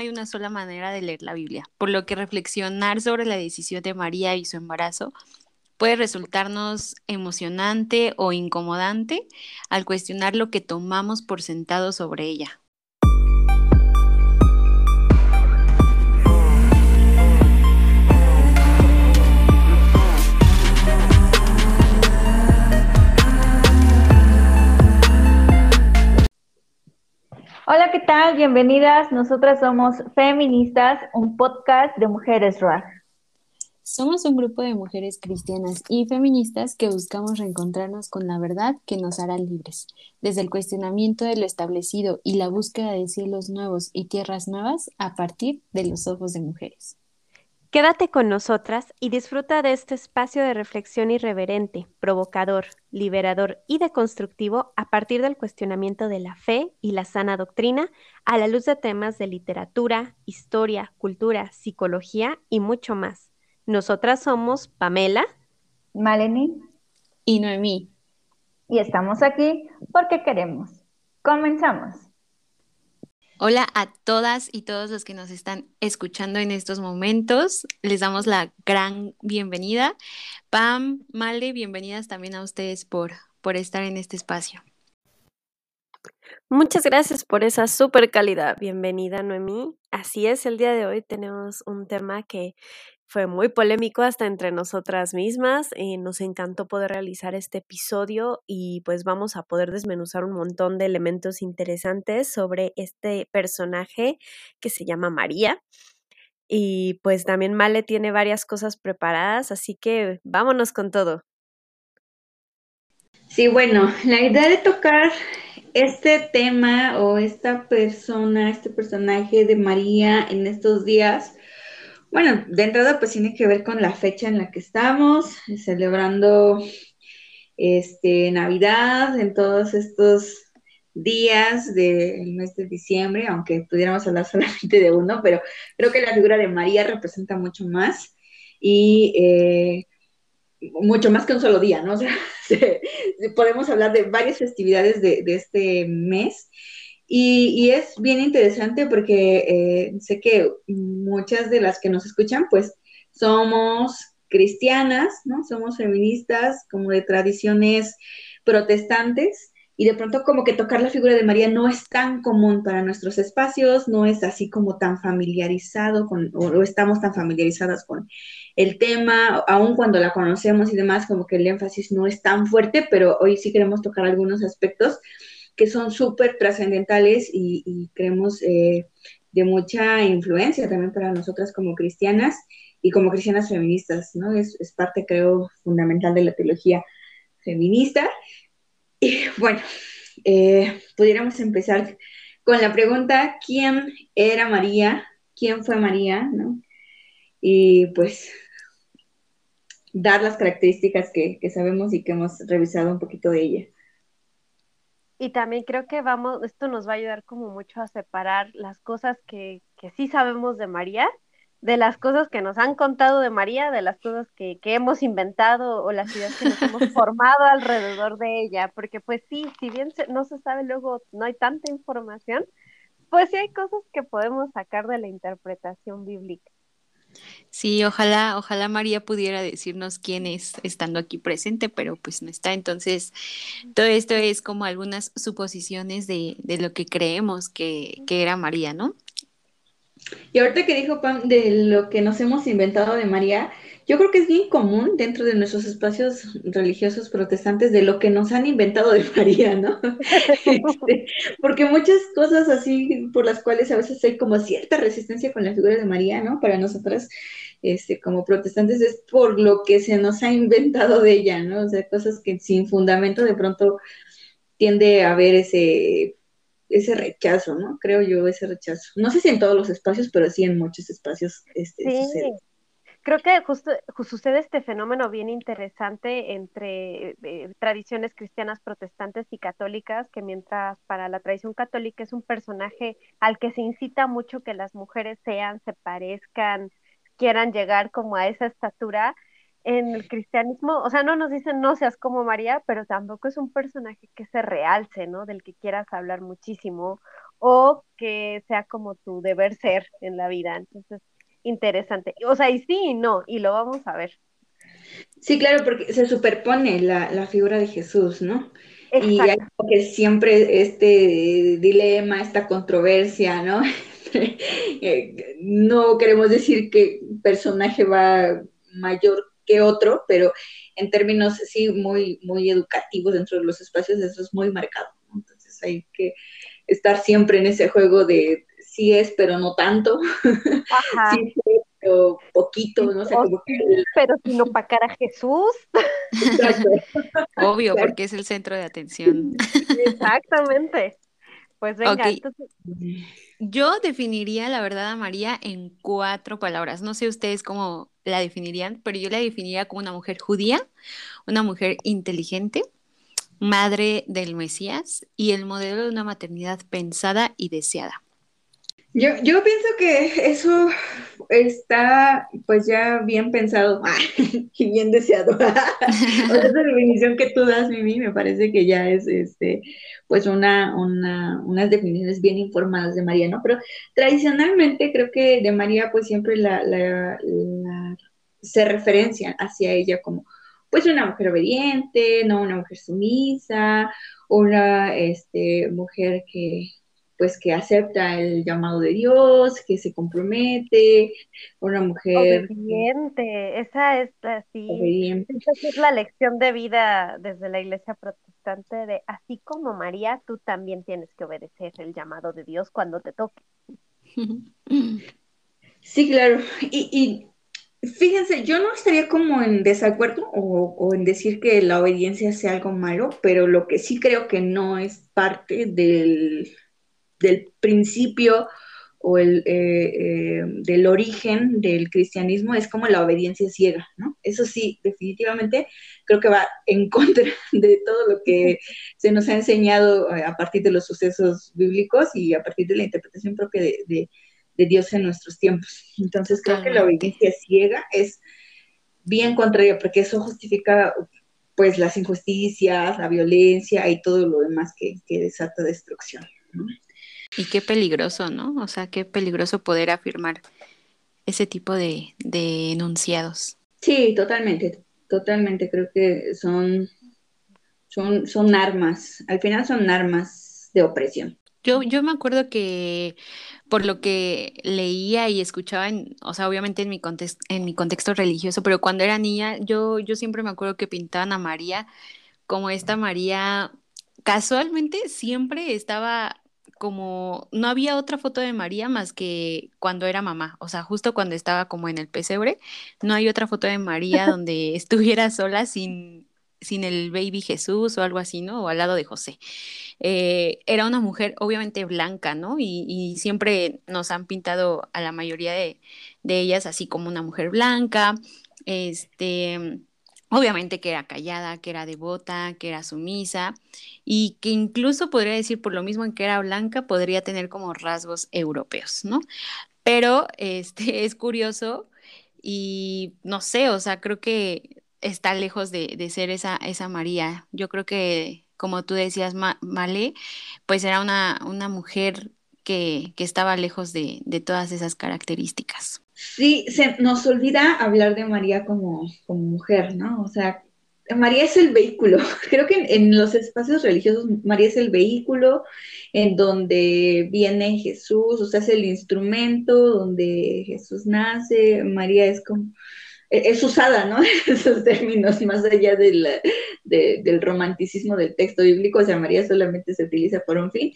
hay una sola manera de leer la Biblia, por lo que reflexionar sobre la decisión de María y su embarazo puede resultarnos emocionante o incomodante al cuestionar lo que tomamos por sentado sobre ella. Hola, ¿qué tal? Bienvenidas. Nosotras somos Feministas, un podcast de mujeres rock. Somos un grupo de mujeres cristianas y feministas que buscamos reencontrarnos con la verdad que nos hará libres, desde el cuestionamiento de lo establecido y la búsqueda de cielos nuevos y tierras nuevas a partir de los ojos de mujeres. Quédate con nosotras y disfruta de este espacio de reflexión irreverente, provocador, liberador y deconstructivo a partir del cuestionamiento de la fe y la sana doctrina a la luz de temas de literatura, historia, cultura, psicología y mucho más. Nosotras somos Pamela, Maleni y Noemí. Y estamos aquí porque queremos. Comenzamos. Hola a todas y todos los que nos están escuchando en estos momentos. Les damos la gran bienvenida. Pam, Male, bienvenidas también a ustedes por, por estar en este espacio. Muchas gracias por esa súper calidad. Bienvenida, Noemí. Así es, el día de hoy tenemos un tema que fue muy polémico hasta entre nosotras mismas. Eh, nos encantó poder realizar este episodio y pues vamos a poder desmenuzar un montón de elementos interesantes sobre este personaje que se llama María. Y pues también Male tiene varias cosas preparadas, así que vámonos con todo. Sí, bueno, la idea de tocar este tema o esta persona, este personaje de María en estos días, bueno, de entrada pues tiene que ver con la fecha en la que estamos, celebrando este, Navidad en todos estos días del mes de diciembre, aunque pudiéramos hablar solamente de uno, pero creo que la figura de María representa mucho más y eh, mucho más que un solo día, ¿no? O sea, podemos hablar de varias festividades de, de este mes y, es bien interesante porque eh, sé que muchas de las que nos escuchan, pues somos cristianas, ¿no? Somos feministas, como de tradiciones protestantes, y de pronto como que tocar la figura de María no es tan común para nuestros espacios, no es así como tan familiarizado con, o, estamos tan familiarizadas con el tema, aun cuando la conocemos y demás, como que el énfasis no es tan fuerte, pero hoy sí queremos tocar algunos aspectos que son súper trascendentales y, creemos eh, de mucha influencia también para nosotras como cristianas y como cristianas feministas, ¿no? Es, parte, creo, fundamental de la teología feminista. Y bueno, eh, pudiéramos empezar con la pregunta, ¿quién era María? ¿Quién fue María? ¿no? Y pues dar las características que sabemos y que hemos revisado un poquito de ella. Y también creo que vamos, esto nos va a ayudar como mucho a separar las cosas que, que sí sabemos de María, de las cosas que nos han contado de María, de las cosas que, que hemos inventado o las ideas que nos hemos formado alrededor de ella, porque pues sí, si bien no se sabe luego, no hay tanta información, pues sí hay cosas que podemos sacar de la interpretación bíblica. Sí, ojalá, ojalá María pudiera decirnos quién es estando aquí presente, pero pues no está. Entonces, todo esto es como algunas suposiciones de, de lo que creemos que, que era María, ¿no? Y ahorita que dijo Pam de lo que nos hemos inventado de María, yo creo que es bien común dentro de nuestros espacios religiosos protestantes de lo que nos han inventado de María, ¿no? Este, porque muchas cosas así por las cuales a veces hay como cierta resistencia con la figura de María, ¿no? Para nosotras, este, como protestantes, es por lo que se nos ha inventado de ella, ¿no? O sea, cosas que sin fundamento de pronto tiende a haber ese ese rechazo, ¿no? Creo yo, ese rechazo. No sé si en todos los espacios, pero sí en muchos espacios este, sí. Creo que justo, sucede este fenómeno bien interesante entre eh, tradiciones cristianas protestantes y católicas, que mientras para la tradición católica es un personaje al que se incita mucho que las mujeres sean, se parezcan, quieran llegar como a esa estatura, en el cristianismo, o sea, no nos dicen no seas como María, pero tampoco es un personaje que se realce, ¿no? Del que quieras hablar muchísimo o que sea como tu deber ser en la vida. Entonces, interesante. O sea, y sí y no, y lo vamos a ver. Sí, claro, porque se superpone la, la figura de Jesús, ¿no? Y hay que siempre este dilema, esta controversia, ¿no? Eh, no queremos decir que personaje va mayor que otro, pero en términos sí muy, muy educativos dentro de los espacios, eso es muy marcado. Entonces hay que estar siempre en ese juego de sí es, pero no tanto. Ajá. sí es, pero poquito, no sé. cómo Pero si no para a Jesús. Obvio, porque es el centro de atención. Exactamente. Pues venga, entonces... Yo definiría la verdad a María en cuatro palabras. No sé ustedes cómo la definirían, pero yo la definiría como una mujer judía, una mujer inteligente, madre del Mesías y el modelo de una maternidad pensada y deseada. Yo, yo pienso que eso está pues ya bien pensado y bien deseado. esa definición que tú das, Mimi, me parece que ya es este pues una, una, unas definiciones bien informadas de María, ¿no? Pero tradicionalmente creo que de María pues siempre la, la, se referencia hacia ella como pues una mujer obediente, no una mujer sumisa, una este, mujer que, pues que acepta el llamado de Dios, que se compromete, una mujer obediente, esa es así, esa es la lección de vida desde la iglesia protestante de así como María, tú también tienes que obedecer el llamado de Dios cuando te toque. Sí, claro, y, Fíjense, yo no estaría como en desacuerdo o, o, en decir que la obediencia sea algo malo, pero lo que sí creo que no es parte del, del principio o el, eh, eh, del origen del cristianismo es como la obediencia ciega, ¿no? Eso sí, definitivamente creo que va en contra de todo lo que se nos ha enseñado eh, a partir de los sucesos bíblicos y a partir de la interpretación propia de, Dios en nuestros tiempos. Entonces creo que la obediencia ciega es bien contraria, porque eso justifica pues las injusticias, la violencia y todo lo demás que, que desata destrucción. ¿no? Y qué peligroso, ¿no? O sea, qué peligroso poder afirmar ese tipo de, enunciados. Sí, totalmente, totalmente. Creo que son, son, son armas, al final son armas de opresión. Yo, yo me acuerdo que por lo que leía y escuchaba, en, o sea, obviamente en mi, contexto, en mi contexto religioso, pero cuando era niña, yo, yo siempre me acuerdo que pintaban a María como esta María, casualmente siempre estaba como no había otra foto de María más que cuando era mamá, o sea, justo cuando estaba como en el pesebre, no hay otra foto de María donde estuviera sola sin, sin el baby Jesús o algo así, ¿no? O al lado de José. Eh, era una mujer obviamente blanca, ¿no? Y, y, siempre nos han pintado a la mayoría de, de ellas así como una mujer blanca, este Obviamente que era callada, que era devota, que era sumisa y que incluso podría decir por lo mismo en que era blanca, podría tener como rasgos europeos, ¿no? Pero este es curioso y no sé, o sea, creo que está lejos de, ser esa, esa María. Yo creo que, como tú decías, Male, pues era una, una mujer que, que estaba lejos de, de todas esas características. Sí, se nos olvida hablar de María como, como mujer, ¿no? O sea, María es el vehículo. Creo que en, los espacios religiosos María es el vehículo en donde viene Jesús, o sea, es el instrumento donde Jesús nace. María es como, e, es usada, ¿no? Esos términos, más allá del, del romanticismo del texto bíblico, o sea, María solamente se utiliza por un fin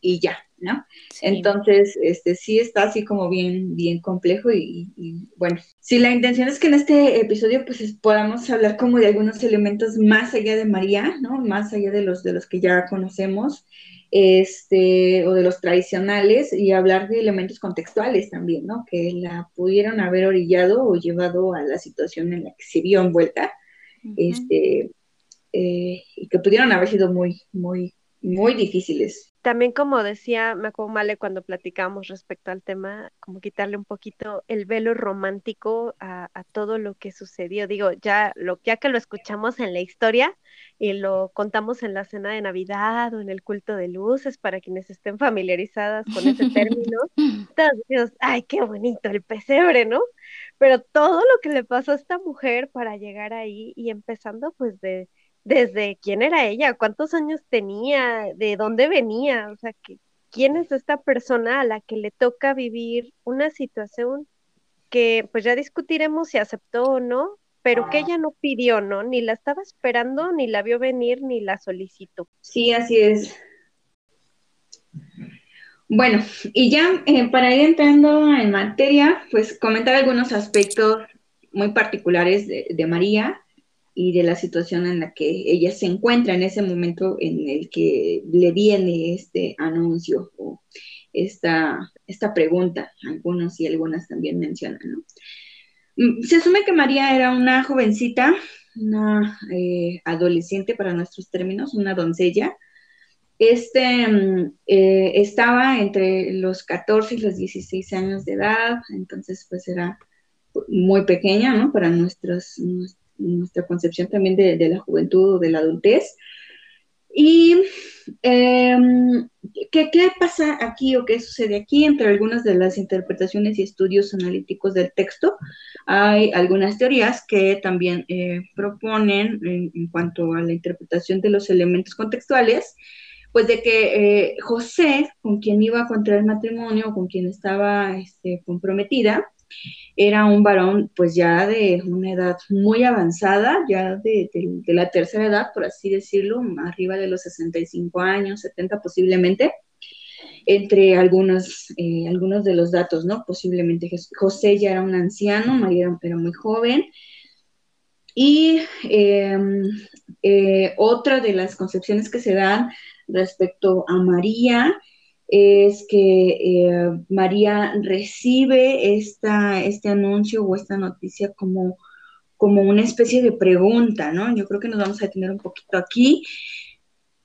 y ya, ¿no? Entonces, este sí está así como bien, bien complejo y, bueno, si la intención es que en este episodio pues podamos hablar como de algunos elementos más allá de María, ¿no? Más allá de los de los que ya conocemos, este, o de los tradicionales y hablar de elementos contextuales también, ¿no? Que la pudieron haber orillado o llevado a la situación en la que se vio envuelta, este, eh, y que pudieron haber sido muy, muy muy difíciles. También como decía Male cuando platicamos respecto al tema, como quitarle un poquito el velo romántico a, todo lo que sucedió. Digo, ya, lo, ya que lo escuchamos en la historia y lo contamos en la cena de Navidad o en el culto de luces, para quienes estén familiarizadas con ese término, todos decimos, ay, qué bonito el pesebre, ¿no? Pero todo lo que le pasó a esta mujer para llegar ahí y empezando pues de desde quién era ella, cuántos años tenía, de dónde venía, o sea, que, quién es esta persona a la que le toca vivir una situación que pues ya discutiremos si aceptó o no, pero que ella no pidió, ¿no? Ni la estaba esperando, ni la vio venir, ni la solicitó. Sí, así es. Bueno, y ya eh, para ir entrando en materia, pues comentar algunos aspectos muy particulares de María y de la situación en la que ella se encuentra en ese momento en el que le viene este anuncio o esta, esta pregunta. Algunos y algunas también mencionan. Mm, se asume que María era una jovencita, una eh, adolescente para nuestros términos, una doncella. Este mm, eh, estaba entre los 14 y los 16 años de edad, entonces pues era muy pequeña, ¿no? Para nuestros, nuestra concepción también de, la juventud o de la adultez. ¿Y em, ¿qué, ¿qué, pasa aquí o qué sucede aquí? Entre algunas de las interpretaciones y estudios analíticos del texto, hay algunas teorías que también eh, proponen en, cuanto a la interpretación de los elementos contextuales, pues de que eh, José, con quien iba a contraer matrimonio, con quien estaba este, comprometida, era un varón pues ya de una edad muy avanzada, ya de, la tercera edad, por así decirlo, arriba de los 65 años, 70 posiblemente, entre algunos, eh, algunos de los datos, ¿no? Posiblemente José ya era un anciano, María era muy joven. Y em, eh, otra de las concepciones que se dan respecto a María es que eh, María recibe esta, este anuncio o esta noticia como, como una especie de pregunta, ¿no? Yo creo que nos vamos a detener un poquito aquí,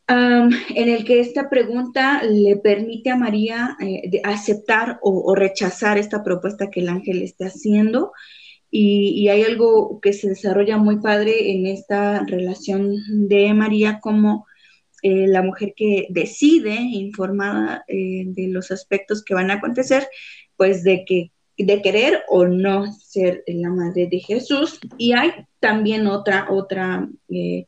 en el que esta pregunta le permite a María eh, aceptar o, rechazar esta propuesta que el ángel está haciendo. Y, y, hay algo que se desarrolla muy padre en esta relación de María como eh, la mujer que decide, informada eh, de los aspectos que van a acontecer, pues de que de querer o no ser la madre de Jesús. Y hay también otra, otra eh,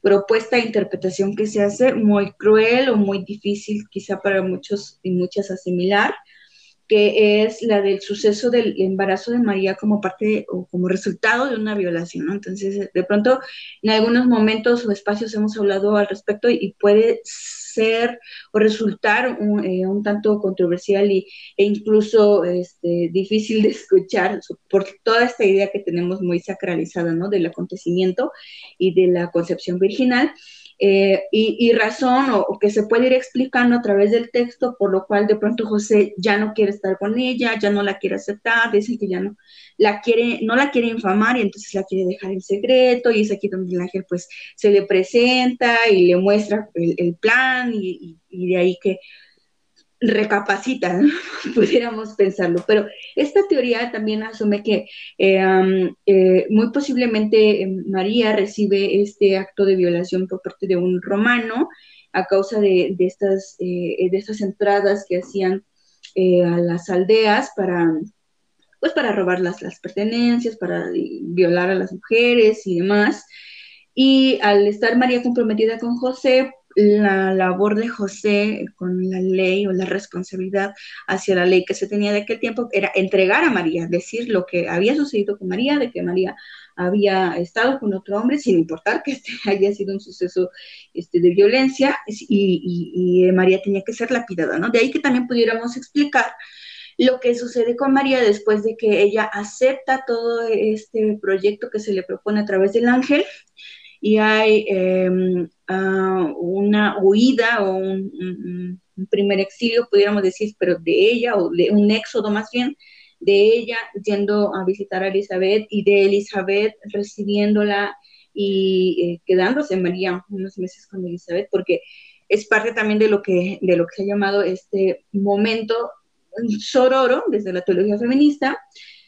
propuesta de interpretación que se hace muy cruel o muy difícil quizá para muchos y muchas asimilar, que es la del suceso del embarazo de María como parte o como resultado de una violación. Entonces, de pronto, en algunos momentos o espacios hemos hablado al respecto y puede ser o resultar un, eh, tanto controversial y, e incluso este, difícil de escuchar por toda esta idea que tenemos muy sacralizada, ¿no? Del acontecimiento y de la concepción virginal. Eh, y, razón o, que se puede ir explicando a través del texto, por lo cual de pronto José ya no quiere estar con ella, ya no la quiere aceptar, dice que ya no la quiere, no la quiere infamar y entonces la quiere dejar en secreto y es aquí donde el ángel pues se le presenta y le muestra el, plan y, de ahí que recapacita, pudiéramos pensarlo. Pero esta teoría también asume que eh, eh, muy posiblemente eh, María recibe este acto de violación por parte de un romano a causa de, estas, de estas entradas que hacían a las aldeas para, pues para robar las pertenencias, para violar a las mujeres y demás. Y al estar María comprometida con José, la labor de José con la ley o la responsabilidad hacia la ley que se tenía de aquel tiempo era entregar a María, decir lo que había sucedido con María, de que María había estado con otro hombre, sin importar que este haya sido un suceso este, de violencia, y, María tenía que ser lapidada, ¿no? De ahí que también pudiéramos explicar lo que sucede con María después de que ella acepta todo este proyecto que se le propone a través del ángel y hay em, ah, una huida o un, primer exilio, pudiéramos decir, pero de ella, o de un éxodo más bien, de ella yendo a visitar a Elizabeth y de Elizabeth recibiéndola y eh, quedándose María unos meses con Elizabeth, porque es parte también de lo que, de lo que se ha llamado este momento sororo desde la teología feminista,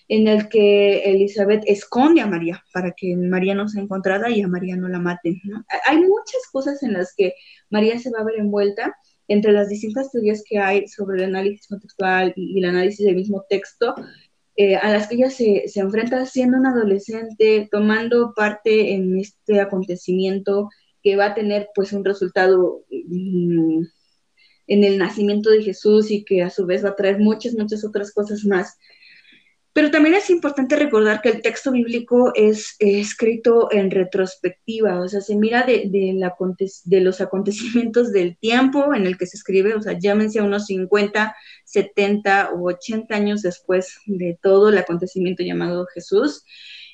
en el que Elizabeth esconde a María para que María no sea encontrada y a María no la maten. Hay muchas cosas en las que María se va a ver envuelta entre las distintas teorías que hay sobre el análisis contextual y, el análisis del mismo texto, eh, a las que ella se, se, enfrenta siendo una adolescente, tomando parte en este acontecimiento que va a tener pues un resultado mm, en el nacimiento de Jesús y que a su vez va a traer muchas, muchas otras cosas más. Pero también es importante recordar que el texto bíblico es, escrito en retrospectiva, o sea, se mira de, los acontecimientos del tiempo en el que se escribe, o sea, llámense a unos 50, 70 o 80 años después de todo el acontecimiento llamado Jesús.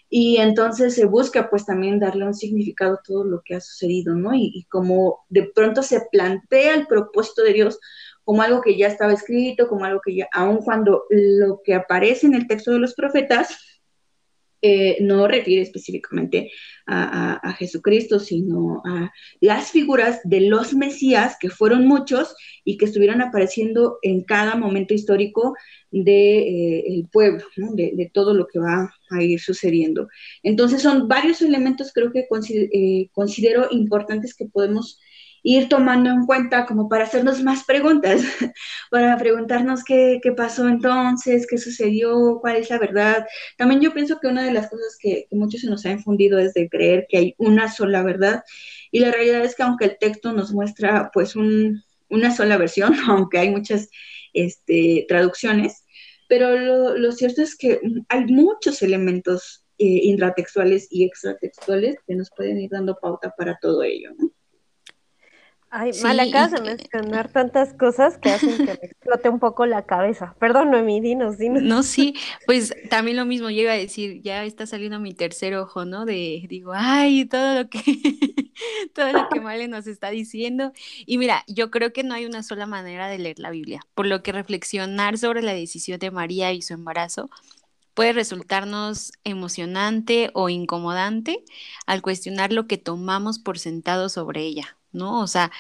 Y entonces se busca pues también darle un significado a todo lo que ha sucedido, ¿no? Y, y como de pronto se plantea el propósito de Dios como algo que ya estaba escrito, como algo que ya, aun cuando lo que aparece en el texto de los profetas eh, no refiere específicamente a, Jesucristo, sino a las figuras de los Mesías, que fueron muchos y que estuvieron apareciendo en cada momento histórico del de, eh, pueblo, de, todo lo que va a ir sucediendo. Entonces son varios elementos creo que eh, considero importantes que podemos ir tomando en cuenta como para hacernos más preguntas, para preguntarnos qué, qué, pasó entonces, qué sucedió, cuál es la verdad. También yo pienso que una de las cosas que, que muchos se nos ha infundido es de creer que hay una sola verdad y la realidad es que aunque el texto nos muestra pues un, una sola versión, aunque hay muchas este, traducciones, pero lo, lo, cierto es que hay muchos elementos eh, intratextuales y extratextuales que nos pueden ir dando pauta para todo ello. ¿no? Ay, mal, acabas de mencionar tantas cosas que hacen que me explote un poco la cabeza. Perdón, Noemí, dinos, dinos. No, sí, pues también lo mismo, yo iba a decir, ya está saliendo mi tercer ojo, ¿no? De, digo, ay, todo lo que, todo lo que Male nos está diciendo. Y mira, yo creo que no hay una sola manera de leer la Biblia, por lo que reflexionar sobre la decisión de María y su embarazo puede resultarnos emocionante o incomodante al cuestionar lo que tomamos por sentado sobre ella. ¿No? O sea,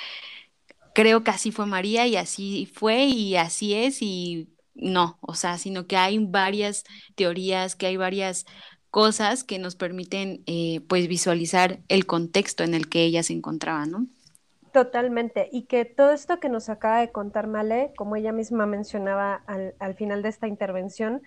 creo que así fue María y así fue y así es y no, o sea, sino que hay varias teorías, que hay varias cosas que nos permiten eh, pues visualizar el contexto en el que ella se encontraba, ¿no? Totalmente, y que todo esto que nos acaba de contar Male, como ella misma mencionaba al, al final de esta intervención,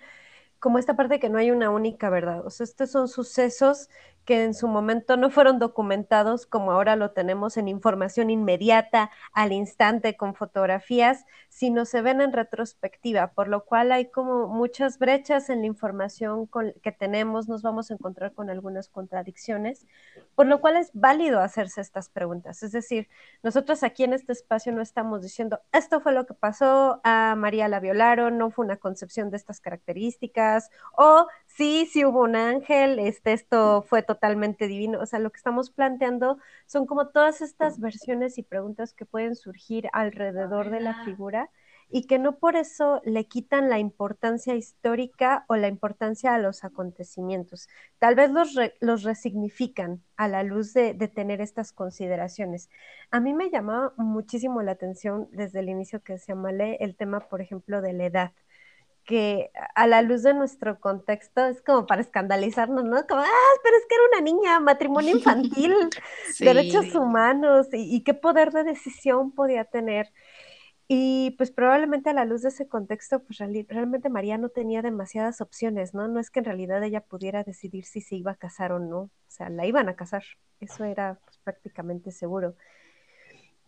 como esta parte que no hay una única verdad. O sea, estos son sucesos que en su momento no fueron documentados como ahora lo tenemos en información inmediata, al instante, con fotografías, sino se ven en retrospectiva, por lo cual hay como muchas brechas en la información que tenemos, nos vamos a encontrar con algunas contradicciones, por lo cual es válido hacerse estas preguntas. Es decir, nosotros aquí en este espacio no estamos diciendo, esto fue lo que pasó, a María la violaron, no fue una concepción de estas características, o sí, sí hubo un ángel, este, esto fue totalmente divino. O sea, lo que estamos planteando son como todas estas versiones y preguntas que pueden surgir alrededor de la figura y que no por eso le quitan la importancia histórica o la importancia a los acontecimientos. Tal vez los, los resignifican a la luz de, de, tener estas consideraciones. A mí me llamó muchísimo la atención desde el inicio que se llama el tema, por ejemplo, de la edad que a la luz de nuestro contexto es como para escandalizarnos, ¿no? Como, ah, pero es que era una niña, matrimonio infantil, derechos humanos y, qué poder de decisión podía tener. Y pues probablemente a la luz de ese contexto, pues realmente María no tenía demasiadas opciones, ¿no? No es que en realidad ella pudiera decidir si se iba a casar o no, o sea, la iban a casar, eso era pues, prácticamente seguro.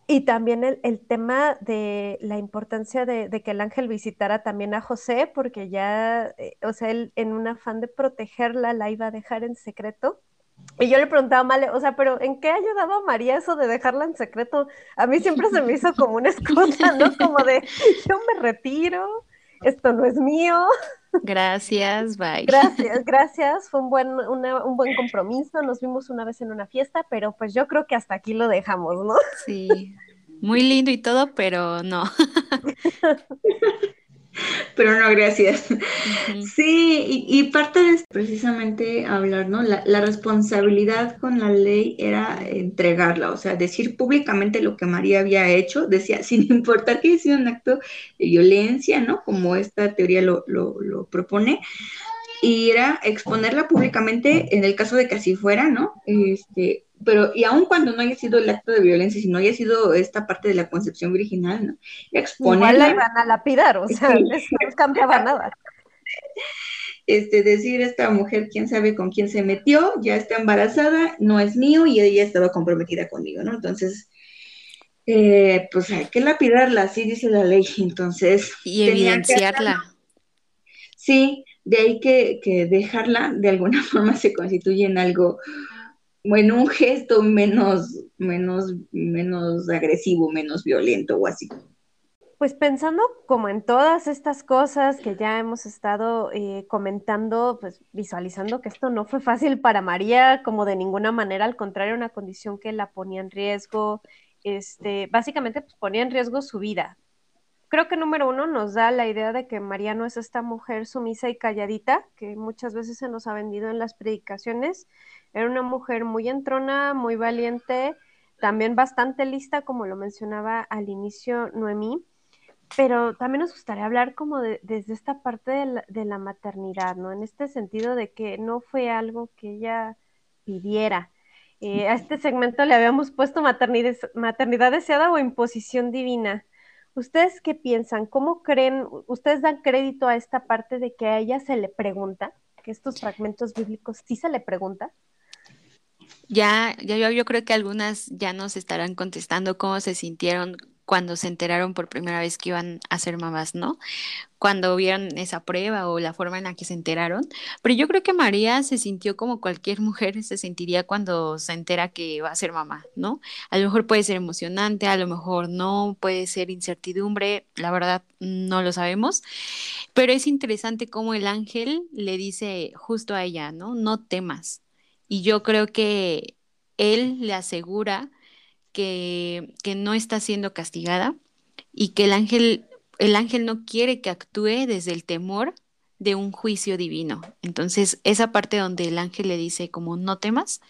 Y también el, tema de la importancia de, de, que el ángel visitara también a José, porque ya, eh, o sea, él en un afán de protegerla la iba a dejar en secreto. Y yo le preguntaba a Male, o sea, pero ¿en qué ha ayudado a María eso de dejarla en secreto? A mí siempre se me hizo como una excusa, ¿no? Como de, yo me retiro, esto no es mío. Gracias, bye. Gracias, gracias. Fue un buen, un buen compromiso. Nos vimos una vez en una fiesta, pero pues yo creo que hasta aquí lo dejamos, ¿no? Sí, muy lindo y todo, pero no. pero no, gracias. Sí, y, parte de precisamente hablar, ¿no? La, la, responsabilidad con la ley era entregarla, o sea, decir públicamente lo que María había hecho, decía, sin importar que sido un acto de violencia, ¿no? Como esta teoría lo, lo, lo propone, y era exponerla públicamente en el caso de que así fuera, ¿no? Este, pero y aun cuando no haya sido el acto de violencia, si no haya sido esta parte de la concepción virginal, ¿no? Exponerla. Igual la iban a lapidar, o sea, no cambiaba nada. Este, decir esta mujer, quién sabe con quién se metió, ya está embarazada, no es mío y ella estaba comprometida conmigo, ¿no? Entonces, eh, pues hay que lapidarla, así dice la ley, entonces. Y evidenciarla. sí, de ahí que, que, dejarla de alguna forma se constituye en algo, en un gesto menos, menos, menos agresivo, menos violento o así. Pues pensando como en todas estas cosas que ya hemos estado eh, comentando, pues visualizando que esto no fue fácil para María, como de ninguna manera, al contrario, una condición que la ponía en riesgo, este, básicamente pues, ponía en riesgo su vida, creo que número uno nos da la idea de que María no es esta mujer sumisa y calladita que muchas veces se nos ha vendido en las predicaciones. Era una mujer muy entrona, muy valiente, también bastante lista, como lo mencionaba al inicio Noemí. Pero también nos gustaría hablar como desde esta parte de la, maternidad, ¿no? En este sentido de que no fue algo que ella pidiera. Eh, a este segmento le habíamos puesto maternidad deseada o imposición divina. ¿Ustedes qué piensan? ¿Cómo creen? ¿Ustedes dan crédito a esta parte de que a ella se le pregunta? Que estos fragmentos bíblicos sí se le pregunta. Ya, ya yo, yo creo que algunas ya nos estarán contestando cómo se sintieron cuando se enteraron por primera vez que iban a ser mamás, ¿no? Cuando vieron esa prueba o la forma en la que se enteraron. Pero yo creo que María se sintió como cualquier mujer se sentiría cuando se entera que va a ser mamá, ¿no? A lo mejor puede ser emocionante, a lo mejor no, puede ser incertidumbre, la verdad no lo sabemos. Pero es interesante cómo el ángel le dice justo a ella, ¿no? No temas. Y yo creo que él le asegura que, no está siendo castigada y que el ángel, el ángel no quiere que actúe desde el temor de un juicio divino. Entonces, esa parte donde el ángel le dice como no temas,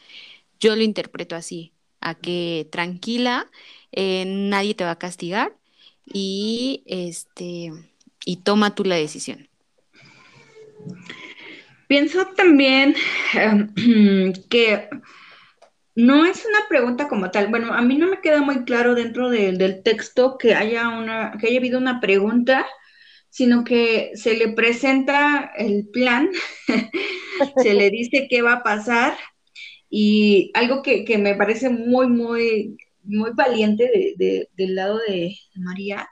yo lo interpreto así, a que tranquila, eh, nadie te va a castigar y este y toma tú la decisión. Pienso también em, que no es una pregunta como tal. Bueno, a mí no me queda muy claro dentro del texto que haya una, que haya habido una pregunta, sino que se le presenta el plan, se le dice qué va a pasar y algo que, me parece muy, muy, muy valiente del lado de María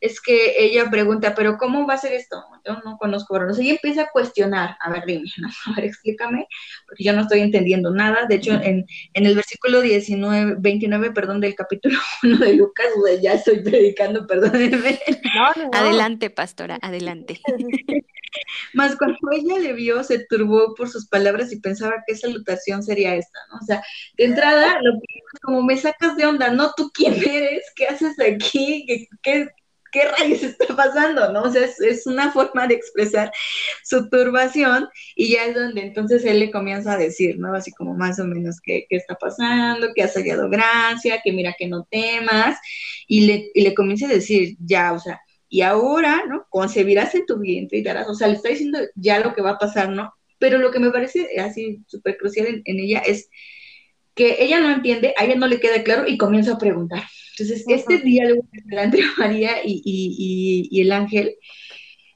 es que ella pregunta, pero ¿cómo va a ser esto? Yo no conozco sé. Y empieza a cuestionar, a ver, dime, a ver, explícame, porque yo no estoy entendiendo nada. De hecho, en, el versículo 19, 29, perdón, del capítulo 1 de Lucas, pues ya estoy predicando, perdónenme. Adelante, pastora, adelante. Más cuando ella le vio, se turbó por sus palabras y pensaba qué salutación sería esta, ¿no? O sea, de entrada, lo es como me sacas de onda, ¿no? ¿Tú quién eres? ¿Qué haces aquí? ¿Qué, qué, ¿qué rayos está pasando? ¿No? O sea, es, una forma de expresar su turbación y ya es donde entonces él le comienza a decir, ¿no? Así como más o menos qué, qué está pasando, que ha salido gracia, que mira que no temas, y le, y le comienza a decir, ya, o sea, y ahora, ¿no? Concebirás en tu vientre y darás, o sea, le está diciendo ya lo que va a pasar, ¿no? Pero lo que me parece así súper crucial en, en ella es que ella no entiende, a ella no le queda claro y comienza a preguntar. Entonces, este diálogo entre María y, el ángel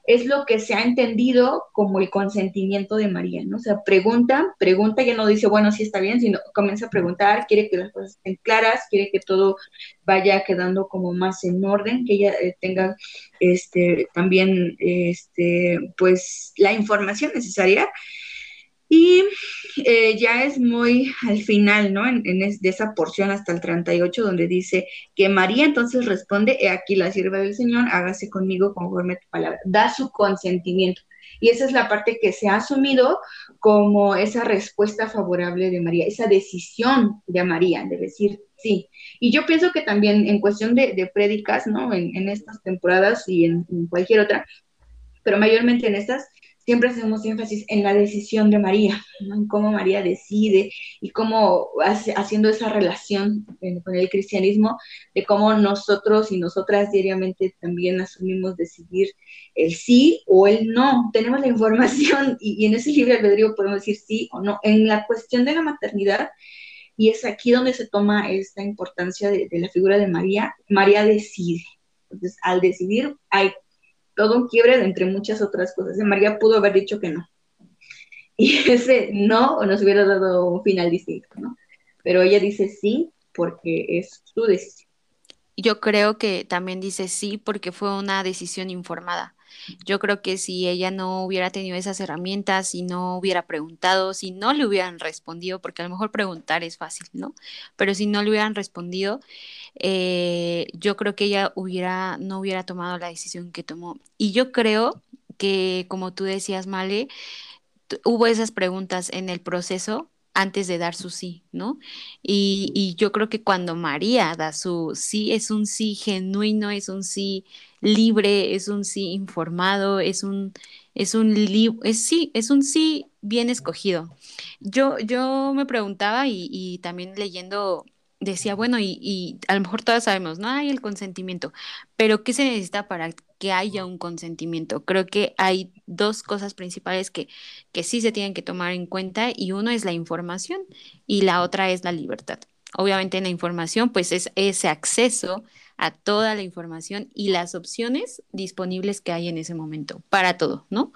es lo que se ha entendido como el consentimiento de María, ¿no? O sea, pregunta, pregunta, ya no dice, bueno, sí está bien, sino comienza a preguntar, quiere que las cosas estén claras, quiere que todo vaya quedando como más en orden, que ella eh, tenga este, también, este, pues, la información necesaria y eh, ya es muy al final, ¿no? En, de esa porción hasta el 38, donde dice que María entonces responde, he aquí la sierva del Señor, hágase conmigo conforme a tu palabra. Da su consentimiento. Y esa es la parte que se ha asumido como esa respuesta favorable de María, esa decisión de María de decir sí. Y yo pienso que también en cuestión de, de prédicas, ¿no? En, estas temporadas y en cualquier otra, pero mayormente en estas siempre hacemos énfasis en la decisión de María, en cómo María decide y cómo haciendo esa relación con el cristianismo, de cómo nosotros y nosotras diariamente también asumimos decidir el sí o el no. Tenemos la información y, en ese libre albedrío podemos decir sí o no. En la cuestión de la maternidad, y es aquí donde se toma esta importancia de, de la figura de María, María decide. Entonces, al decidir hay todo un quiebre entre muchas otras cosas. María pudo haber dicho que no. Y ese no nos hubiera dado un final distinto, ¿no? Pero ella dice sí porque es su decisión. Yo creo que también dice sí porque fue una decisión informada. Yo creo que si ella no hubiera tenido esas herramientas, si no hubiera preguntado, si no le hubieran respondido, porque a lo mejor preguntar es fácil, ¿no? Pero si no le hubieran respondido, eh, yo creo que ella hubiera, no hubiera tomado la decisión que tomó. Y yo creo que, como tú decías, Male, hubo esas preguntas en el proceso antes de dar su sí, ¿no? Y, yo creo que cuando María da su sí, es un sí genuino, es un sí libre, es un sí informado, es un, es un sí, bien escogido. Yo, yo me preguntaba y también leyendo decía, bueno, y, y, a lo mejor todas sabemos, no hay el consentimiento, pero ¿qué se necesita para que haya un consentimiento? Creo que hay dos cosas principales que, que sí se tienen que tomar en cuenta y uno es la información y la otra es la libertad. Obviamente en la información, pues es ese acceso a toda la información y las opciones disponibles que hay en ese momento para todo, ¿no?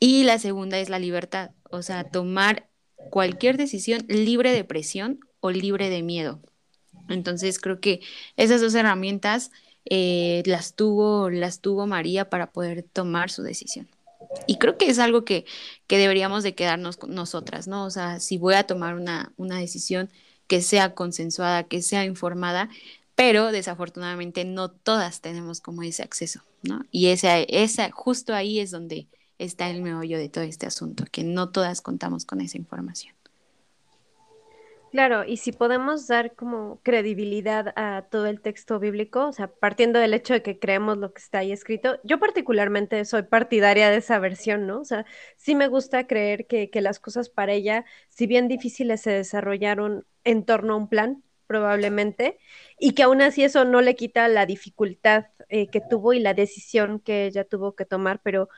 Y la segunda es la libertad, o sea, tomar cualquier decisión libre de presión o libre de miedo. Entonces creo que esas dos herramientas eh, las, tuvo, las tuvo María para poder tomar su decisión. Y creo que es algo que, que deberíamos de quedarnos nosotras, ¿no? O sea, si voy a tomar una, una decisión que sea consensuada, que sea informada, pero desafortunadamente no todas tenemos como ese acceso, ¿no? Y esa, esa, justo ahí es donde está el meollo de todo este asunto, que no todas contamos con esa información. Claro, y si podemos dar como credibilidad a todo el texto bíblico, o sea, partiendo del hecho de que creemos lo que está ahí escrito, yo particularmente soy partidaria de esa versión, ¿no? O sea, sí me gusta creer que, que las cosas para ella, si bien difíciles, se desarrollaron en torno a un plan, probablemente, y que aún así eso no le quita la dificultad eh, que tuvo y la decisión que ella tuvo que tomar, pero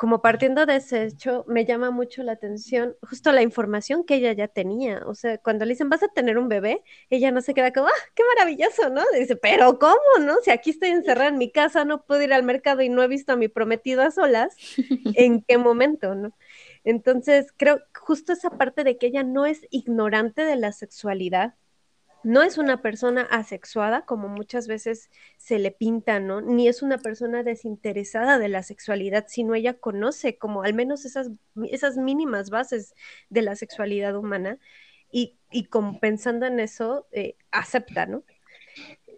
como partiendo de ese hecho, me llama mucho la atención justo la información que ella ya tenía. O sea, cuando le dicen, vas a tener un bebé, ella no se queda como, ah, qué maravilloso, ¿no? Dice, pero ¿cómo, no? Si aquí estoy encerrada en mi casa, no puedo ir al mercado y no he visto a mi prometido a solas, ¿en qué momento, no? Entonces, creo justo esa parte de que ella no es ignorante de la sexualidad, no es una persona asexuada, como muchas veces se le pinta, ¿no? Ni es una persona desinteresada de la sexualidad, sino ella conoce como al menos esas, esas mínimas bases de la sexualidad humana y, y como pensando en eso, eh, acepta, ¿no?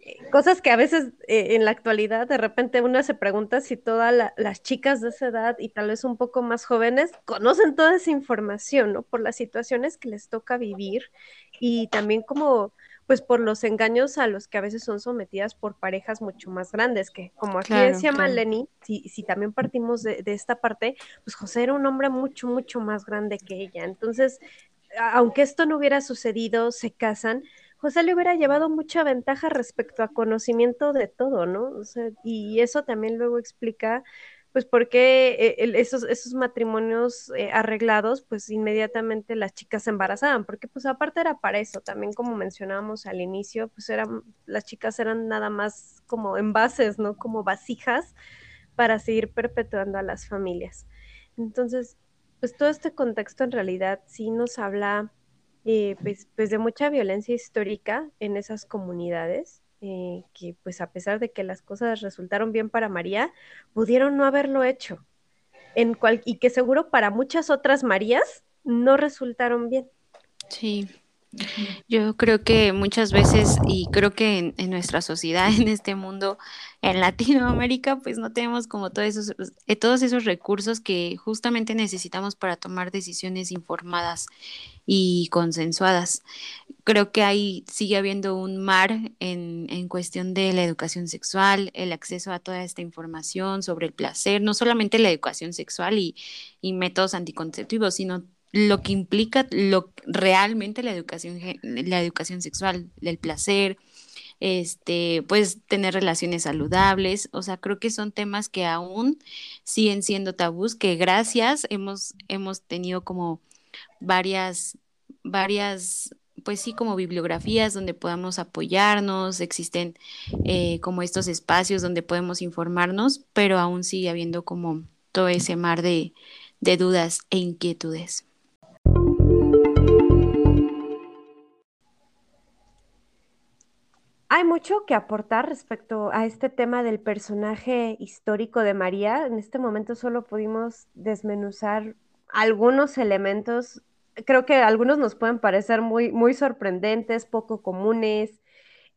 Eh, cosas que a veces eh, en la actualidad de repente uno se pregunta si todas las chicas de esa edad y tal vez un poco más jóvenes conocen toda esa información, ¿no? Por las situaciones que les toca vivir y también como pues por los engaños a los que a veces son sometidas por parejas mucho más grandes, que como aquí decía Maleni, si, si también partimos de, de, esta parte, pues José era un hombre mucho, mucho más grande que ella. Entonces, aunque esto no hubiera sucedido, se casan, José le hubiera llevado mucha ventaja respecto a conocimiento de todo, ¿no? O sea, y eso también luego explica pues porque eh, esos, esos matrimonios eh, arreglados, pues inmediatamente las chicas se embarazaban, porque pues aparte era para eso, también como mencionábamos al inicio, pues eran, las chicas eran nada más como envases, ¿no? Como vasijas para seguir perpetuando a las familias. Entonces, pues todo este contexto en realidad sí nos habla eh, pues, pues de mucha violencia histórica en esas comunidades eh, que pues a pesar de que las cosas resultaron bien para María, pudieron no haberlo hecho. En y que seguro para muchas otras Marías no resultaron bien. Sí, Yo creo que muchas veces, y creo que en, nuestra sociedad, en este mundo, en Latinoamérica, pues no tenemos como todos esos, eh, todos esos recursos que justamente necesitamos para tomar decisiones informadas y consensuadas. Creo que ahí sigue habiendo un mar en, en cuestión de la educación sexual, el acceso a toda esta información sobre el placer, no solamente la educación sexual y, y métodos anticonceptivos, sino lo que implica lo, realmente la educación, la educación sexual, el placer, este, pues tener relaciones saludables, o sea, creo que son temas que aún siguen siendo tabús, que gracias hemos, hemos tenido como varias, varias, pues sí, como bibliografías donde podamos apoyarnos, existen eh, como estos espacios donde podemos informarnos, pero aún sigue habiendo como todo ese mar de, de dudas e inquietudes. Hay mucho que aportar respecto a este tema del personaje histórico de María. En este momento solo pudimos desmenuzar algunos elementos. Creo que algunos nos pueden parecer muy, muy sorprendentes, poco comunes,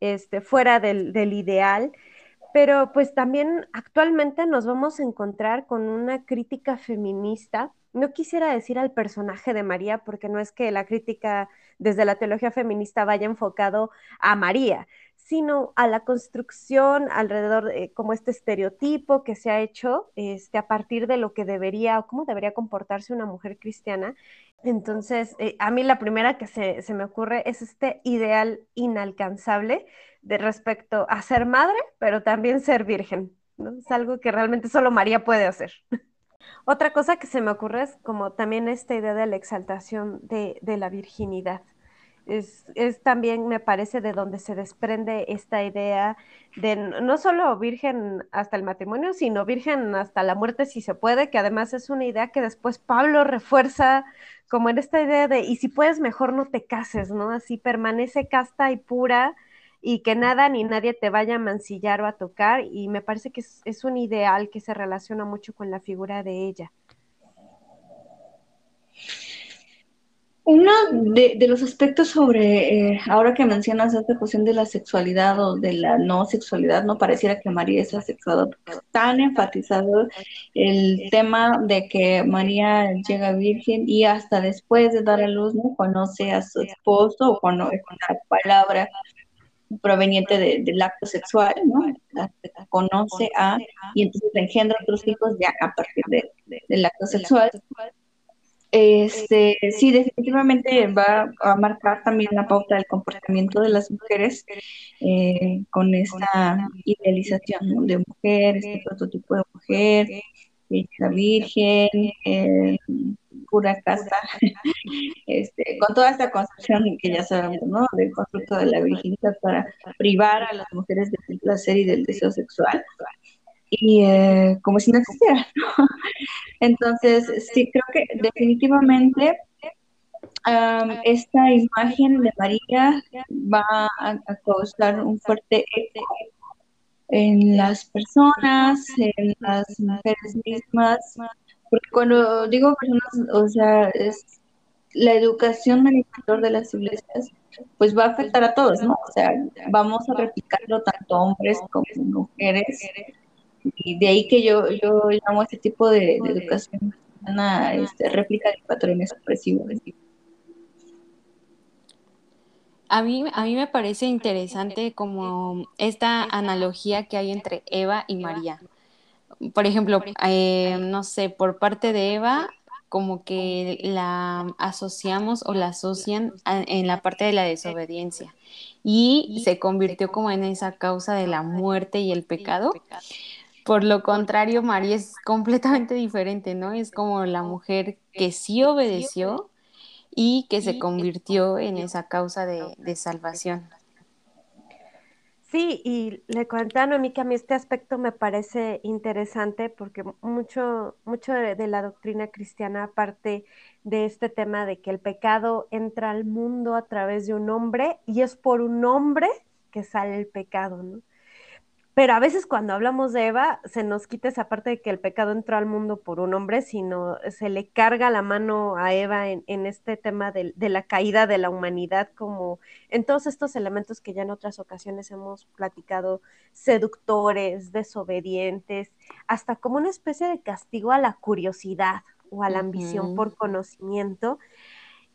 este, fuera del, del ideal. Pero pues también actualmente nos vamos a encontrar con una crítica feminista. No quisiera decir al personaje de María, porque no es que la crítica desde la teología feminista vaya enfocado a María, sino a la construcción alrededor de como este estereotipo que se ha hecho este, a partir de lo que debería o cómo debería comportarse una mujer cristiana. Entonces, eh, a mí la primera que se, me ocurre es este ideal inalcanzable de respecto a ser madre, pero también ser virgen. ¿no? Es algo que realmente solo María puede hacer. Otra cosa que se me ocurre es como también esta idea de la exaltación de la virginidad es, es, también, me parece, de donde se desprende esta idea de no solo virgen hasta el matrimonio, sino virgen hasta la muerte si se puede, que además es una idea que después Pablo refuerza como en esta idea de, y si puedes, mejor no te cases, ¿no? Así permanece casta y pura y que nada ni nadie te vaya a mancillar o a tocar, y me parece que es, es un ideal que se relaciona mucho con la figura de ella. Uno de, los aspectos sobre, eh, ahora que mencionas esta cuestión de la sexualidad o de la no sexualidad, no pareciera que María es asexuada, porque tan enfatizado el tema de que María llega virgen y hasta después de dar a luz no conoce a su esposo o con una palabra proveniente del acto sexual, ¿no? Conoce a, y entonces engendra otros hijos ya a partir del acto sexual este, sí, definitivamente va a marcar también la pauta del comportamiento de las mujeres eh, con esta idealización de mujer, este prototipo de mujer, hija virgen, eh, pura casa, este, con toda esta concepción que ya sabemos, ¿no? Del constructo de la virginidad para privar a las mujeres del placer y del deseo sexual y eh, como si no existiera. Entonces, sí, creo que definitivamente esta imagen de María va a, causar un fuerte eco en las personas, en las mujeres mismas, porque cuando digo personas, o sea, es la educación interior de las iglesias, pues va a afectar a todos, ¿no? O sea, vamos a replicarlo tanto hombres como mujeres, y de ahí que yo, yo llamo a este tipo de, educación una este, réplica de patrones opresivos. A mí, a mí me parece interesante como esta analogía que hay entre Eva y María. Por ejemplo, eh, no sé, por parte de Eva, como que la asociamos o la asocian en la parte de la desobediencia y se convirtió como en esa causa de la muerte y el pecado. Por lo contrario, María es completamente diferente, ¿no? Es como la mujer que sí obedeció y que se convirtió en esa causa de, salvación. Sí, y le comentaron a mí que a mí este aspecto me parece interesante porque mucho, mucho de, de, la doctrina cristiana parte de este tema de que el pecado entra al mundo a través de un hombre y es por un hombre que sale el pecado, ¿no? Pero a veces cuando hablamos de Eva, se nos quita esa parte de que el pecado entró al mundo por un hombre, sino se le carga la mano a Eva en, este tema de, la caída de la humanidad, como en todos estos elementos que ya en otras ocasiones hemos platicado, seductores, desobedientes, hasta como una especie de castigo a la curiosidad o a la ambición por conocimiento.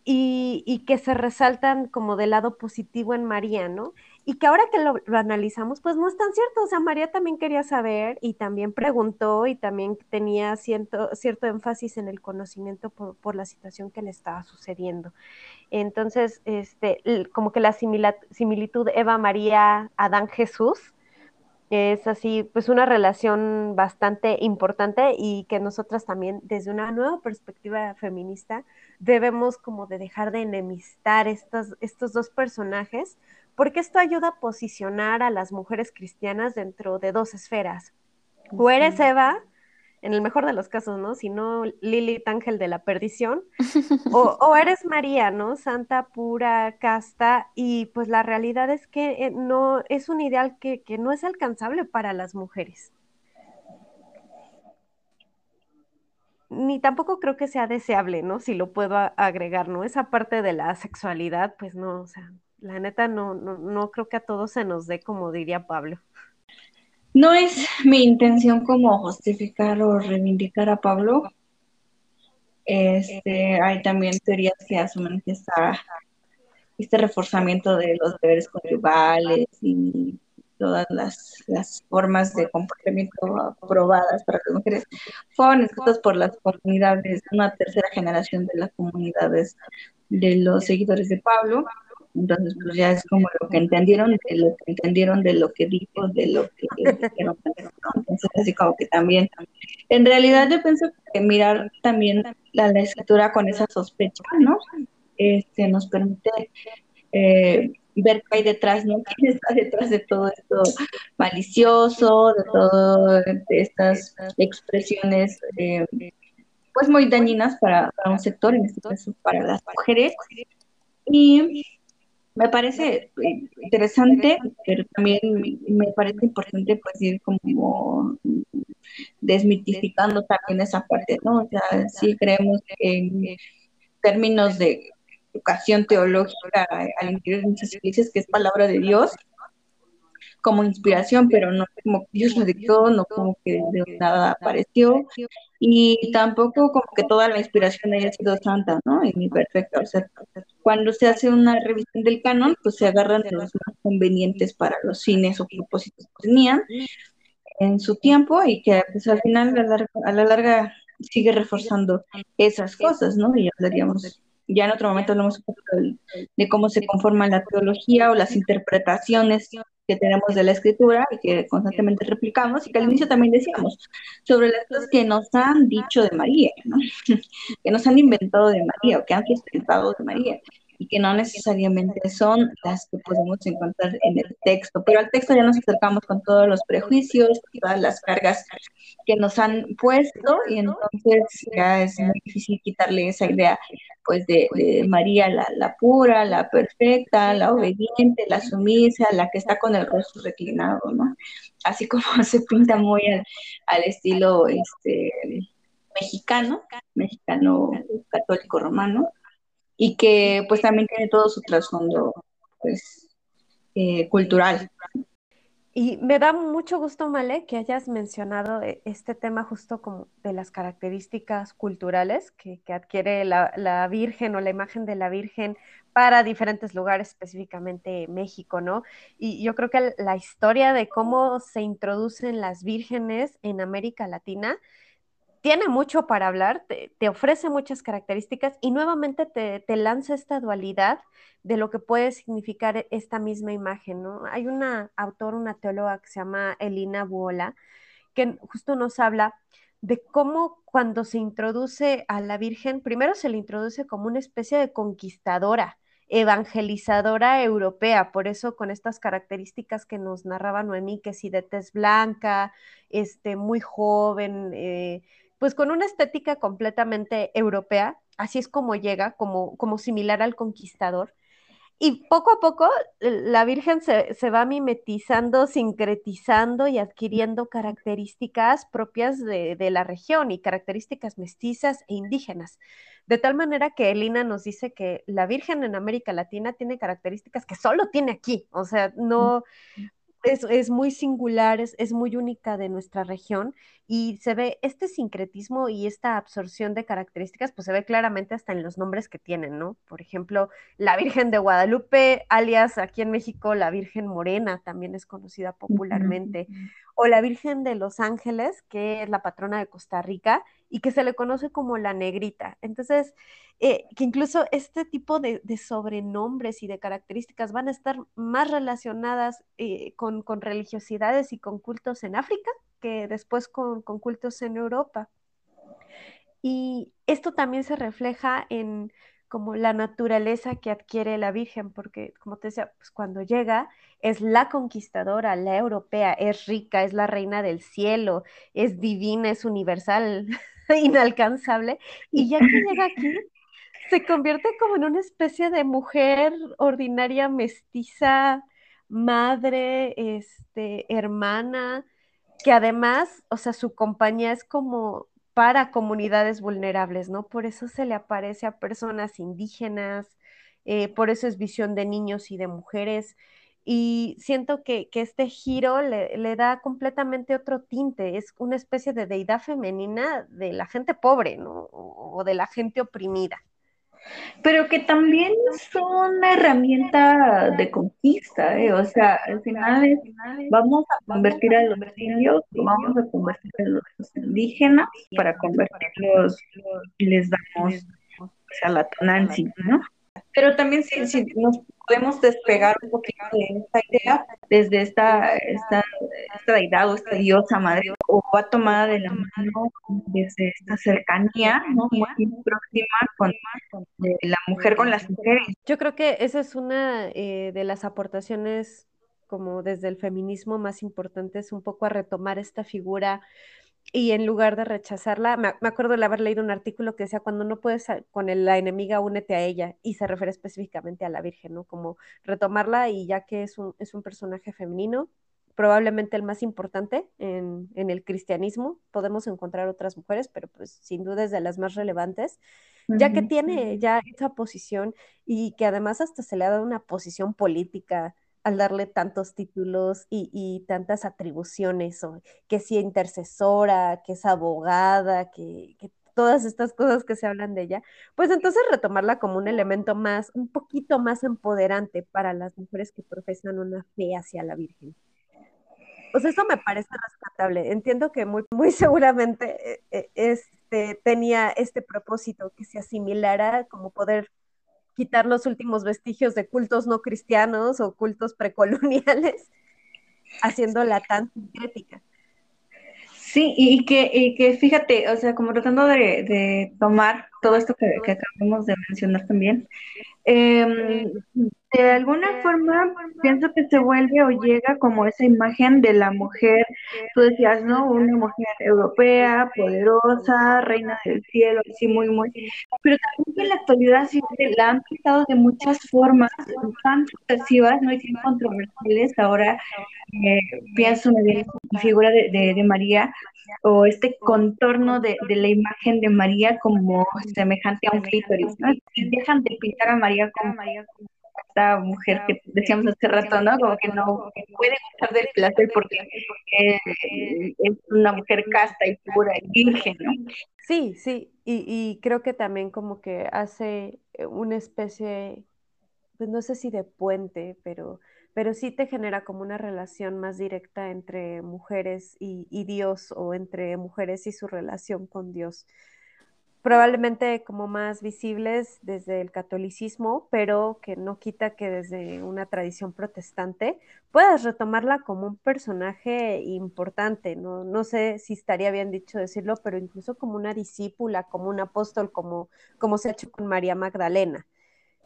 Y, y, que se resaltan como del lado positivo en María, ¿no? Y que ahora que lo, analizamos, pues no es tan cierto. O sea, María también quería saber y también preguntó y también tenía cierto, cierto énfasis en el conocimiento por, por la situación que le estaba sucediendo. Entonces, este, como que la similitud Eva María, Adán Jesús, es así, pues una relación bastante importante y que nosotras también desde una nueva perspectiva feminista debemos como de dejar de enemistar estos, estos dos personajes porque esto ayuda a posicionar a las mujeres cristianas dentro de dos esferas. O eres Eva, en el mejor de los casos, ¿no? Si no, Lilith Ángel de la perdición, o, eres María, ¿no? Santa, pura, casta, y pues la realidad es que eh, no es un ideal que, que no es alcanzable para las mujeres. Ni tampoco creo que sea deseable, ¿no? Si lo puedo agregar, ¿no? Esa parte de la sexualidad, pues no, o sea, la neta no, no, no creo que a todos se nos dé como diría Pablo. No es mi intención como justificar o reivindicar a Pablo. Este, hay también teorías que asumen que está este reforzamiento de los deberes conyugales y todas las, las formas de comportamiento aprobadas para las mujeres fueron escritas por las comunidades, una tercera generación de las comunidades de los seguidores de Pablo entonces, pues ya es como lo que entendieron, de lo que entendieron, de lo que dijo, de lo que dijeron. Entonces, así como que también, en realidad yo pienso que mirar también la, escritura con esa sospecha, ¿no? Este, nos permite eh, ver qué hay detrás, ¿no? ¿Quién está detrás de todo esto malicioso, de todas estas expresiones eh, pues muy dañinas para, para, un sector, en este caso para las mujeres. Y me parece eh, interesante, pero también me parece importante pues ir como desmitificando también esa parte, ¿no? O sea, sí creemos en términos de educación teológica al interior de muchas iglesias, que es palabra de Dios, como inspiración, pero no como Dios lo dictó, no como que de nada apareció, y tampoco como que toda la inspiración haya sido santa, ¿no? Y ni perfecta. O sea, cuando se hace una revisión del canon, pues se agarran de los más convenientes para los fines o propósitos que tenían en su tiempo y que pues, al final a la larga, sigue reforzando esas cosas, ¿no? Y hablaríamos ya en otro momento hablamos de, de cómo se conforma la teología o las interpretaciones que tenemos de la escritura y que constantemente replicamos y que al inicio también decíamos sobre las cosas que nos han dicho de María, ¿no? que nos han inventado de María o que han inventado de María y que no necesariamente son las que podemos encontrar en el texto, pero al texto. ya nos acercamos con todos los prejuicios, todas las cargas que nos han puesto y entonces ya es muy difícil quitarle esa idea pues de, María la, la, pura, la perfecta, la obediente, la sumisa, la que está con el rostro reclinado, ¿no? Así como se pinta muy al, al estilo este mexicano, mexicano católico romano, y que pues también tiene todo su trasfondo pues eh, cultural. Y me da mucho gusto, Male, que hayas mencionado eh, este tema justo como de las características culturales que, adquiere la, la, Virgen o la imagen de la Virgen para diferentes lugares, específicamente México, ¿no? Y yo creo que la historia de cómo se introducen las vírgenes en América Latina tiene mucho para hablar, te, ofrece muchas características y nuevamente te, lanza esta dualidad de lo que puede significar esta misma imagen. Hay una autora, una teóloga que se llama Elina Buola, que justo nos habla de cómo cuando se introduce a la Virgen, primero se le introduce como una especie de conquistadora, evangelizadora europea, por eso con estas características que nos narraba Noemí, que si de tez blanca, este, muy joven, eh, pues con una estética completamente europea, así es como llega, como, como similar al conquistador. y poco a poco la Virgen se, va mimetizando, sincretizando y adquiriendo características propias de, de, la región y características mestizas e indígenas. De tal manera que Elina nos dice que la Virgen en América Latina tiene características que solo tiene aquí, o sea, no, es, muy singular, es, muy única de nuestra región y se ve este sincretismo y esta absorción de características, pues se ve claramente hasta en los nombres que tienen, ¿no? Por ejemplo, la Virgen de Guadalupe, alias aquí en México la Virgen Morena, también es conocida popularmente, o la Virgen de los Ángeles, que es la patrona de Costa Rica y que se le conoce como la negrita. Entonces, eh, que incluso este tipo de, sobrenombres y de características van a estar más relacionadas eh, con, religiosidades y con cultos en África que después con, cultos en Europa. Y esto también se refleja en como la naturaleza que adquiere la Virgen, porque como te decía, pues cuando llega es la conquistadora, la europea, es rica, es la reina del cielo, es divina, es universal, inalcanzable, y ya que llega aquí, se convierte como en una especie de mujer ordinaria, mestiza, madre, este, hermana, que además, o sea, su compañía es como para comunidades vulnerables, ¿no? Por eso se le aparece a personas indígenas, eh, por eso es visión de niños y de mujeres. Y siento que, este giro le, da completamente otro tinte, es una especie de deidad femenina de la gente pobre, ¿no? O, de la gente oprimida. Pero que también son una herramienta de conquista, ¿eh? O sea, al final vamos a convertir a los indios, vamos a convertir a los indígenas para convertirlos y les damos a la tonancy, ¿no? Pero también si, nos podemos despegar un poquito de esta idea desde esta, esta, esta deidad o esta diosa madre o va tomada de la mano desde esta cercanía ¿no? muy próxima con la mujer con las mujeres. Yo creo que esa es una eh, de las aportaciones como desde el feminismo más importantes, un poco a retomar esta figura y en lugar de rechazarla, me, acuerdo de haber leído un artículo que decía, cuando no puedes con la enemiga, únete a ella, y se refiere específicamente a la Virgen, ¿no? Como retomarla y ya que es un, es un personaje femenino, probablemente el más importante en, en, el cristianismo, podemos encontrar otras mujeres, pero pues sin duda es de las más relevantes, ya que tiene ya esa posición y que además hasta se le ha dado una posición política al darle tantos títulos y, tantas atribuciones, o que si intercesora, que es abogada, que, todas estas cosas que se hablan de ella, pues entonces retomarla como un elemento más, un poquito más empoderante para las mujeres que profesan una fe hacia la Virgen. Pues eso me parece rescatable. Entiendo que muy, muy seguramente eh, eh, este, tenía este propósito, que se asimilara como poder quitar los últimos vestigios de cultos no cristianos o cultos precoloniales, haciéndola tan sincrética. Sí, y que, que fíjate, o sea, como tratando de, tomar todo esto que, que, acabamos de mencionar también, eh, de alguna forma pienso que se vuelve o llega como esa imagen de la mujer, tú decías, ¿no? Una mujer europea, poderosa, reina del cielo, así muy, muy, pero también en la actualidad sí la han pintado de muchas formas, tan sucesivas, ¿no? Y tan controversiales, ahora eh, pienso en la figura de, de, María, o este contorno de, de, la imagen de María como semejante a un clítoris, ¿no? Y dejan de pintar a María como esta mujer que decíamos hace rato, ¿no? Como que no puede gustar del placer porque es una mujer casta y pura y virgen, ¿no? Sí, sí, y, y creo que también como que hace una especie, pues no sé si de puente, pero, pero sí te genera como una relación más directa entre mujeres y, y Dios o entre mujeres y su relación con Dios probablemente como más visibles desde el catolicismo, pero que no quita que desde una tradición protestante puedas retomarla como un personaje importante, no, no sé si estaría bien dicho decirlo, pero incluso como una discípula, como un apóstol, como, como se ha hecho con María Magdalena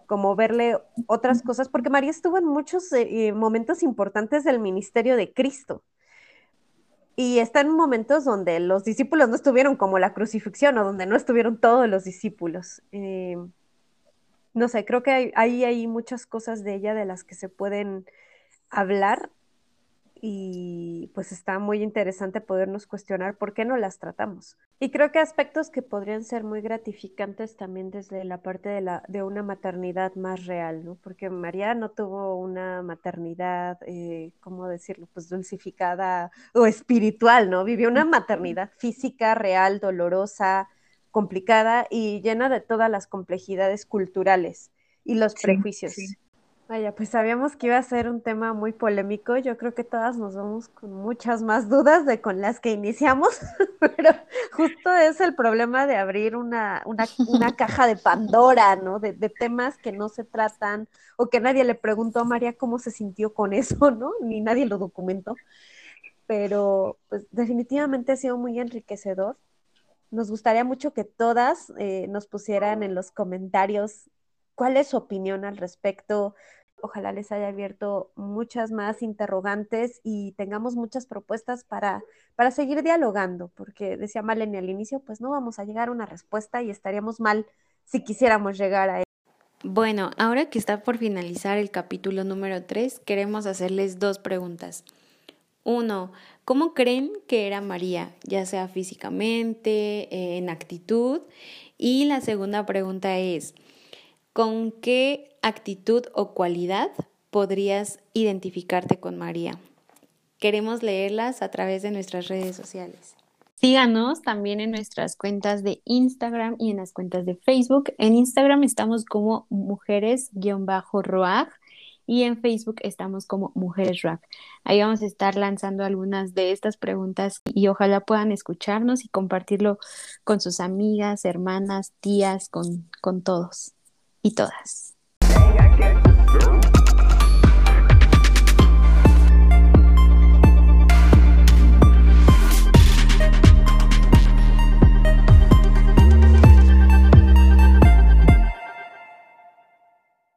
como verle otras cosas, porque María estuvo en muchos eh, momentos importantes del ministerio de Cristo y está en momentos donde los discípulos no estuvieron como la crucifixión o donde no estuvieron todos los discípulos. Eh, no sé, creo que hay, hay muchas cosas de ella de las que se pueden hablar y pues está muy interesante podernos cuestionar por qué no las tratamos. Y creo que aspectos que podrían ser muy gratificantes también desde la parte de, la, de una maternidad más real, ¿no? Porque María no tuvo una maternidad, eh, ¿cómo decirlo? Pues dulcificada o espiritual, ¿no? Vivió una maternidad física, real, dolorosa, complicada y llena de todas las complejidades culturales y los prejuicios. Vaya, pues sabíamos que iba a ser un tema muy polémico. Yo creo que todas nos vamos con muchas más dudas de con las que iniciamos, pero justo es el problema de abrir una, una, una caja de Pandora, ¿no? De, de, temas que no se tratan o que nadie le preguntó a María cómo se sintió con eso, ¿no? Ni nadie lo documentó. Pero pues definitivamente ha sido muy enriquecedor. Nos gustaría mucho que todas eh, nos pusieran en los comentarios ¿Cuál es su opinión al respecto? Ojalá les haya abierto muchas más interrogantes y tengamos muchas propuestas para, para seguir dialogando, porque decía Malenia al inicio, pues no vamos a llegar a una respuesta y estaríamos mal si quisiéramos llegar a Bueno, ahora que está por finalizar el capítulo número 3, queremos hacerles dos preguntas. Uno, ¿cómo creen que era María, ya sea físicamente, eh, en actitud? Y la segunda pregunta es, ¿Con qué actitud o cualidad podrías identificarte con María? Queremos leerlas a través de nuestras redes sociales. Síganos también en nuestras cuentas de Instagram y en las cuentas de Facebook. En Instagram estamos como mujeres-roag y en Facebook estamos como Mujeres Rock. Ahí vamos a estar lanzando algunas de estas preguntas y ojalá puedan escucharnos y compartirlo con sus amigas, hermanas, tías, con, con todos y todas.